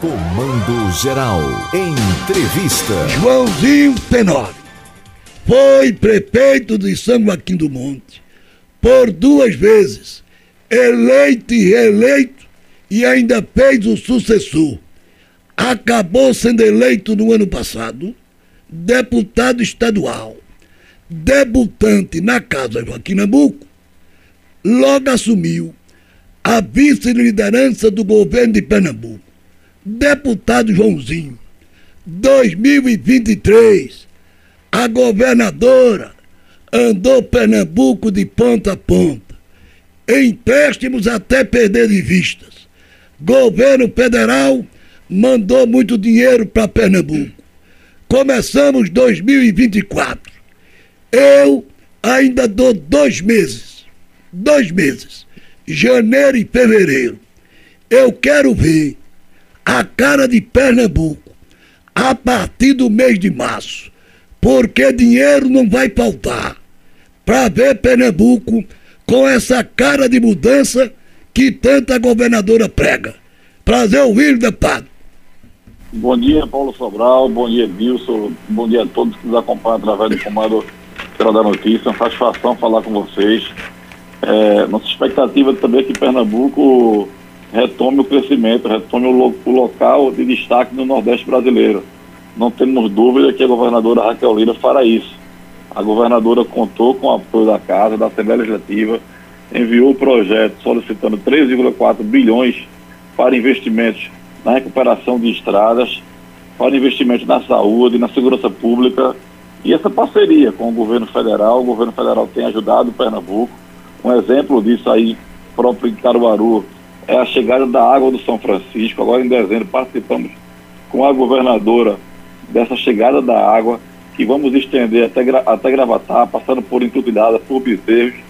Comando Geral. Entrevista. Joãozinho Tenório foi prefeito de São Joaquim do Monte por duas vezes, eleito e reeleito, e ainda fez o sucessor. Acabou sendo eleito no ano passado deputado estadual, debutante na Casa Joaquim Nabuco, logo assumiu a vice-liderança do governo de Pernambuco Deputado Joãozinho, 2023, a governadora andou Pernambuco de ponta a ponta, empréstimos até perder de vistas. Governo federal mandou muito dinheiro para Pernambuco. Começamos 2024. Eu ainda dou dois meses. Dois meses. Janeiro e fevereiro. Eu quero ver a cara de Pernambuco a partir do mês de março, porque dinheiro não vai faltar para ver Pernambuco com essa cara de mudança que tanta governadora prega. Prazer ouvir, deputado. Bom dia, Paulo Sobral, bom dia, Wilson, bom dia a todos que nos acompanham através do Comando Geral da Notícia. Uma satisfação falar com vocês. É, nossa expectativa também é que Pernambuco retome o crescimento, retome o, lo, o local de destaque no Nordeste brasileiro. Não temos dúvida que a governadora Raquel Lira fará isso. A governadora contou com o apoio da Casa, da Assembleia Legislativa, enviou o projeto solicitando 3,4 bilhões para investimentos na recuperação de estradas, para investimentos na saúde, na segurança pública. E essa parceria com o governo federal, o governo federal tem ajudado o Pernambuco. Um exemplo disso aí, próprio em Caruaru, é a chegada da água do São Francisco. Agora em dezembro participamos com a governadora dessa chegada da água, que vamos estender até, até Gravatar, passando por Intupidada, por Bezerros.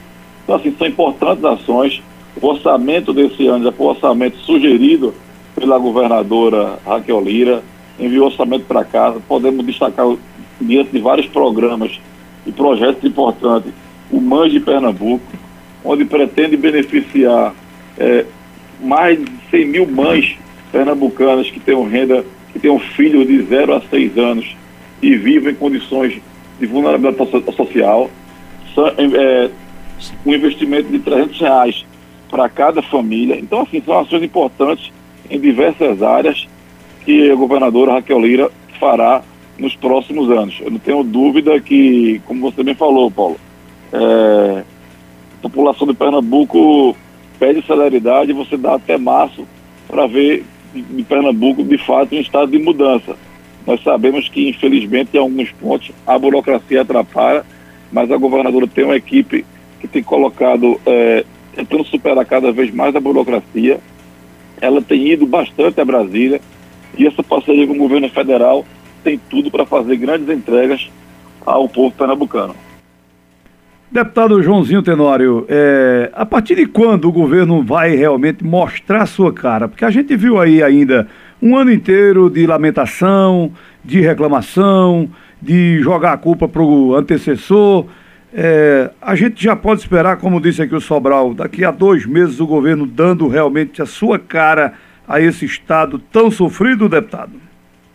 Então, assim, são importantes ações. O orçamento desse ano já foi o orçamento sugerido pela governadora Raquel Lira, enviou orçamento para casa. Podemos destacar, diante de vários programas e projetos importantes, o MAN de Pernambuco, onde pretende beneficiar é, mais de 100 mil mães pernambucanas que tenham renda, que tenham filhos de 0 a 6 anos e vivem em condições de vulnerabilidade social. É, um investimento de 300 reais para cada família. Então, assim, são ações importantes em diversas áreas que a governadora Raquel Lira fará nos próximos anos. Eu não tenho dúvida que, como você bem falou, Paulo, é, a população de Pernambuco pede celeridade, você dá até março para ver em Pernambuco, de fato, um estado de mudança. Nós sabemos que, infelizmente, em alguns pontos a burocracia atrapalha, mas a governadora tem uma equipe que tem colocado, é, tentando superar cada vez mais a burocracia. Ela tem ido bastante a Brasília e essa parceria com o governo federal tem tudo para fazer grandes entregas ao povo pernambucano. Deputado Joãozinho Tenório, é, a partir de quando o governo vai realmente mostrar sua cara? Porque a gente viu aí ainda um ano inteiro de lamentação, de reclamação, de jogar a culpa para o antecessor. É, a gente já pode esperar, como disse aqui o Sobral, daqui a dois meses o governo dando realmente a sua cara a esse Estado tão sofrido, deputado?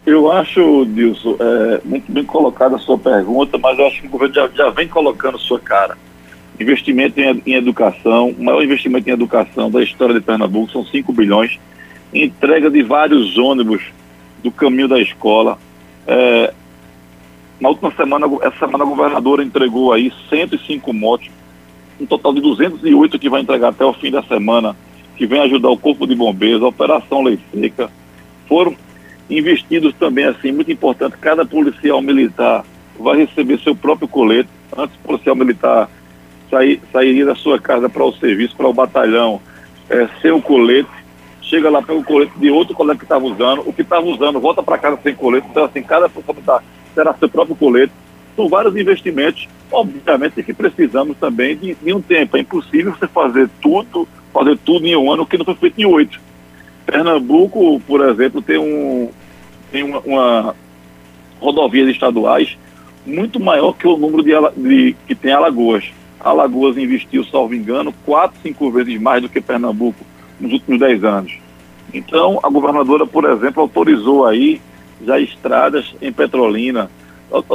Eu acho, Dilson, é, muito bem colocada a sua pergunta, mas eu acho que o governo já, já vem colocando sua cara. Investimento em, em, educação, o maior investimento em educação da história de Pernambuco são 5 bilhões. Entrega de vários ônibus do caminho da escola. É, na última semana, essa semana a governadora entregou aí 105 motos, um total de 208 que vai entregar até o fim da semana, que vem ajudar o Corpo de Bombeiros, a Operação Lei Seca. Foram investidos também, assim, muito importante, cada policial militar vai receber seu próprio colete. Antes o policial militar sair, sairia da sua casa para o serviço, para o batalhão, é, sem o colete, chega lá, pega o colete de outro colega que estava usando, o que estava usando volta para casa sem colete, então assim, cada policial militar terá seu próprio colete. São vários investimentos, obviamente que precisamos também de, de um tempo. É impossível você fazer tudo, fazer tudo em um ano que não foi feito em oito. Pernambuco, por exemplo, tem um tem uma, uma rodovias estaduais muito maior que o número de, de, que tem Alagoas. Alagoas investiu, salvo engano, quatro, cinco vezes mais do que Pernambuco nos últimos dez anos. Então, a governadora, por exemplo, autorizou aí já estradas em Petrolina,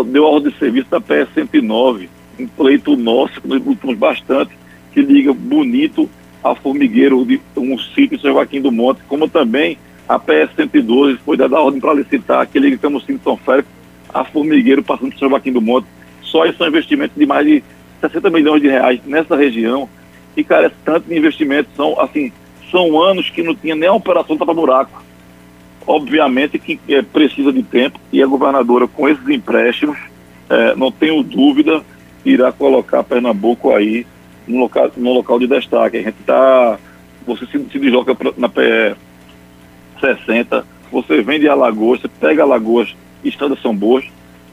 deu ordem de serviço da PS 109, um pleito nosso, que nós lutamos bastante, que liga bonito a Formigueiro, de um sítio em São Joaquim do Monte, como também a PS 112 foi dada a ordem para licitar, que liga Camusim de São Félix a Formigueiro, passando por São Joaquim do Monte. Só isso são investimentos de mais de 60 milhões de reais nessa região e carece tanto de investimentos. São, assim, são anos que não tinha nem a operação tapa-buraco. Obviamente que é, precisa de tempo e a governadora, com esses empréstimos, é, não tenho dúvida, irá colocar Pernambuco aí no local, no local de destaque. A gente está. Você se, se desloca pra, na 60, você vem de Alagoas, você pega Alagoas, estradas são boas,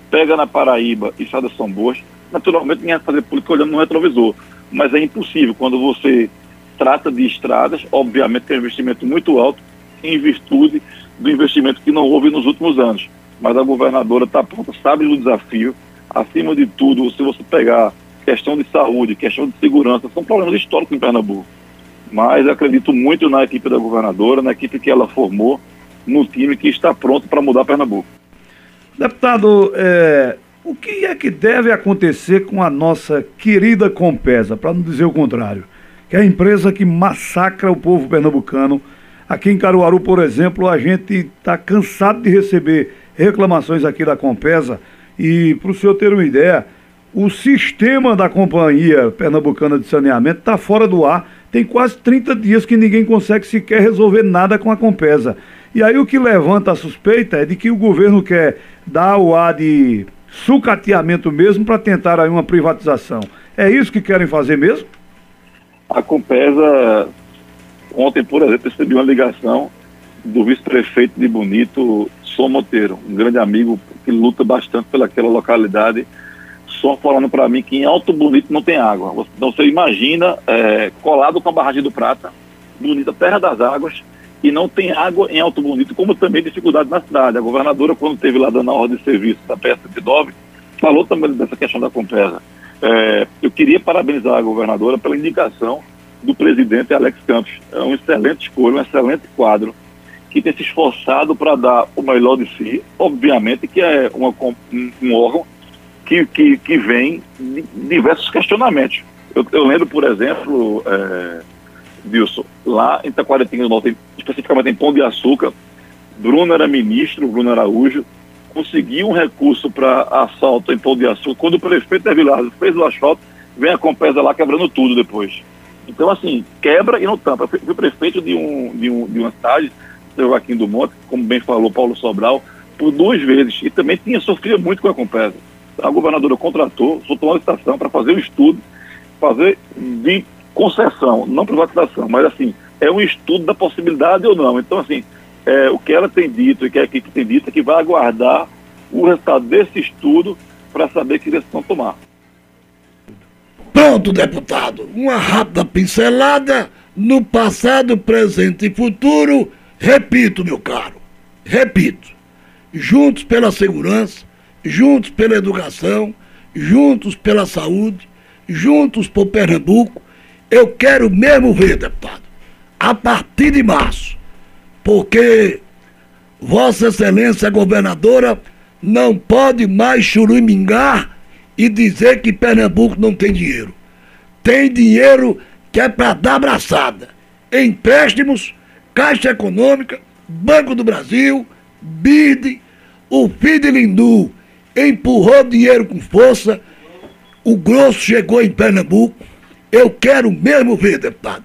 pega na Paraíba, estradas são boas. Naturalmente, ninguém vai fazer política olhando no retrovisor, mas é impossível quando você trata de estradas, obviamente que é um investimento muito alto, em virtude do investimento que não houve nos últimos anos. Mas a governadora está pronta, sabe do desafio. Acima de tudo, se você pegar questão de saúde, questão de segurança, são problemas históricos em Pernambuco. Mas acredito muito na equipe da governadora, na equipe que ela formou, no time que está pronto para mudar Pernambuco. Deputado, é, o que é que deve acontecer com a nossa querida Compesa, para não dizer o contrário? Que é a empresa que massacra o povo pernambucano. Aqui em Caruaru, por exemplo, a gente está cansado de receber reclamações aqui da Compesa. E para o senhor ter uma ideia, o sistema da Companhia Pernambucana de Saneamento está fora do ar. Tem quase 30 dias que ninguém consegue sequer resolver nada com a Compesa. E aí o que levanta a suspeita é de que o governo quer dar o ar de sucateamento mesmo para tentar aí uma privatização. É isso que querem fazer mesmo? A Compesa, ontem, por exemplo, recebi uma ligação do vice-prefeito de Bonito, Som Monteiro, um grande amigo que luta bastante pelaquela localidade, só falando para mim que em Alto Bonito não tem água. Então você imagina, é, colado com a barragem do Prata, Bonito, Terra das Águas, e não tem água em Alto Bonito, como também dificuldade na cidade. A governadora, quando teve lá dando a ordem de serviço da PS109, falou também dessa questão da Compesa. É, eu queria parabenizar a governadora pela indicação do presidente Alex Campos. É um excelente escolha, um excelente quadro, que tem se esforçado para dar o melhor de si, obviamente que é uma, um, um órgão que, que, que vem diversos questionamentos. Eu, eu lembro, por exemplo, é, Wilson, lá em Taquaritinga do Norte, especificamente em Pão de Açúcar, Bruno era ministro, Bruno Araújo, conseguiu um recurso para assalto em Pão de Açúcar. Quando o prefeito de Vilar fez o asfalto, vem a Compesa lá quebrando tudo depois. Então, assim, quebra e não tampa. Fui prefeito de, um, de, um, de uma cidade, Joaquim do Monte, como bem falou Paulo Sobral, por duas vezes. E também tinha sofrido muito com a Compesa. A governadora contratou, soltou uma licitação para fazer um estudo, fazer de concessão, não privatização, mas assim, é um estudo da possibilidade ou não. Então, assim, é, o que ela tem dito e que a equipe tem dito é que vai aguardar o resultado desse estudo para saber que decisão tomar. Pronto, deputado. Uma rápida pincelada no passado, presente e futuro. Repito, meu caro, repito. Juntos pela segurança, juntos pela educação, juntos pela saúde, juntos por Pernambuco, eu quero mesmo ver, deputado, a partir de março, porque Vossa Excelência Governadora não pode mais churumingar e dizer que Pernambuco não tem dinheiro. Tem dinheiro que é para dar abraçada. Empréstimos, Caixa Econômica, Banco do Brasil, BID, o FID Lindu empurrou dinheiro com força, o grosso chegou em Pernambuco, eu quero mesmo ver, deputado,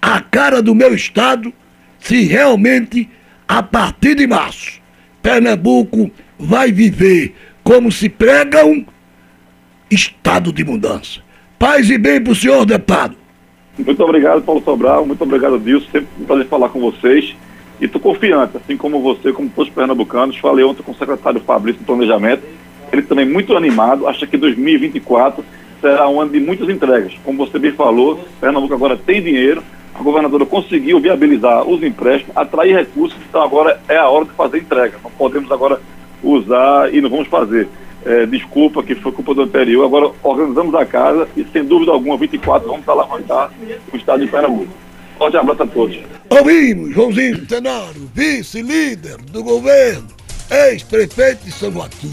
a cara do meu estado se realmente, a partir de março, Pernambuco vai viver como se prega um estado de mudança. Paz e bem para o senhor, deputado. Muito obrigado, Paulo Sobral. Muito obrigado, Dilson. Sempre um prazer falar com vocês. E estou confiante, assim como você, como todos os pernambucanos. Falei ontem com o secretário Fabrício do Planejamento. Ele também muito animado. Acha que 2024 será um ano de muitas entregas. Como você bem falou, Pernambuco agora tem dinheiro, a governadora conseguiu viabilizar os empréstimos, atrair recursos, então agora é a hora de fazer entrega. Não podemos agora usar e não vamos fazer. É, desculpa que foi culpa do anterior, agora organizamos a casa e sem dúvida alguma, 24 vamos alavancar o estado de Pernambuco. Forte abraço a todos. Ouvimos Joãozinho Tenório, vice-líder do governo, ex-prefeito de São Joaquim.